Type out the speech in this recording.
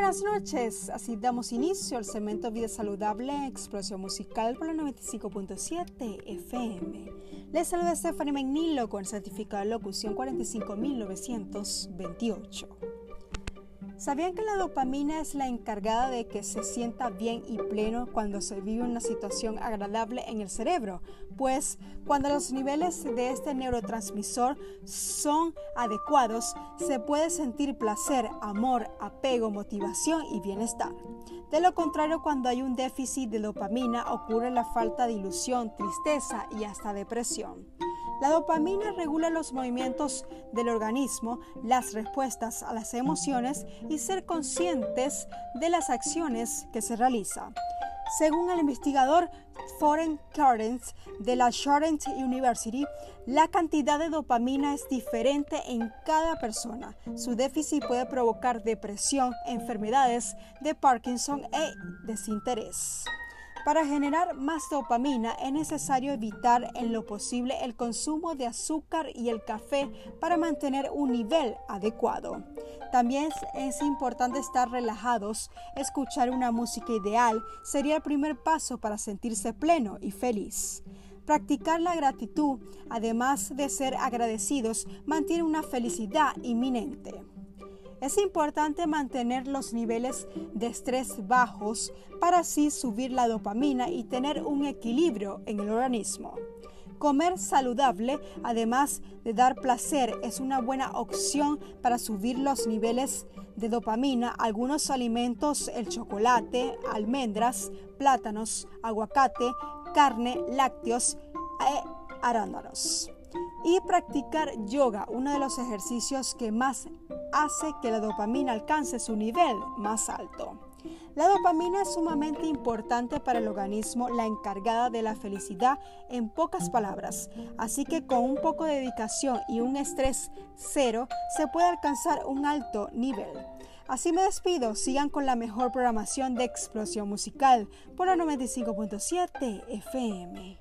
buenas noches, así damos inicio al segmento Vida Saludable Explosión Musical por la 95.7 FM. Les saluda Stephanie McNeil con certificado de locución 45928. ¿Sabían que la dopamina es la encargada de que se sienta bien y pleno cuando se vive una situación agradable en el cerebro? Pues cuando los niveles de este neurotransmisor son adecuados, se puede sentir placer, amor, apego, motivación y bienestar. De lo contrario, cuando hay un déficit de dopamina, ocurre la falta de ilusión, tristeza y hasta depresión. La dopamina regula los movimientos del organismo, las respuestas a las emociones y ser conscientes de las acciones que se realizan. Según el investigador Foreign Clarence de la Charlotte University, la cantidad de dopamina es diferente en cada persona. Su déficit puede provocar depresión, enfermedades de Parkinson e desinterés. Para generar más dopamina es necesario evitar en lo posible el consumo de azúcar y el café para mantener un nivel adecuado. También es importante estar relajados, escuchar una música ideal sería el primer paso para sentirse pleno y feliz. Practicar la gratitud, además de ser agradecidos, mantiene una felicidad inminente. Es importante mantener los niveles de estrés bajos para así subir la dopamina y tener un equilibrio en el organismo. Comer saludable, además de dar placer, es una buena opción para subir los niveles de dopamina. Algunos alimentos, el chocolate, almendras, plátanos, aguacate, carne, lácteos e arándanos. Y practicar yoga, uno de los ejercicios que más hace que la dopamina alcance su nivel más alto. La dopamina es sumamente importante para el organismo, la encargada de la felicidad en pocas palabras. Así que con un poco de dedicación y un estrés cero se puede alcanzar un alto nivel. Así me despido, sigan con la mejor programación de explosión musical por la 95.7 FM.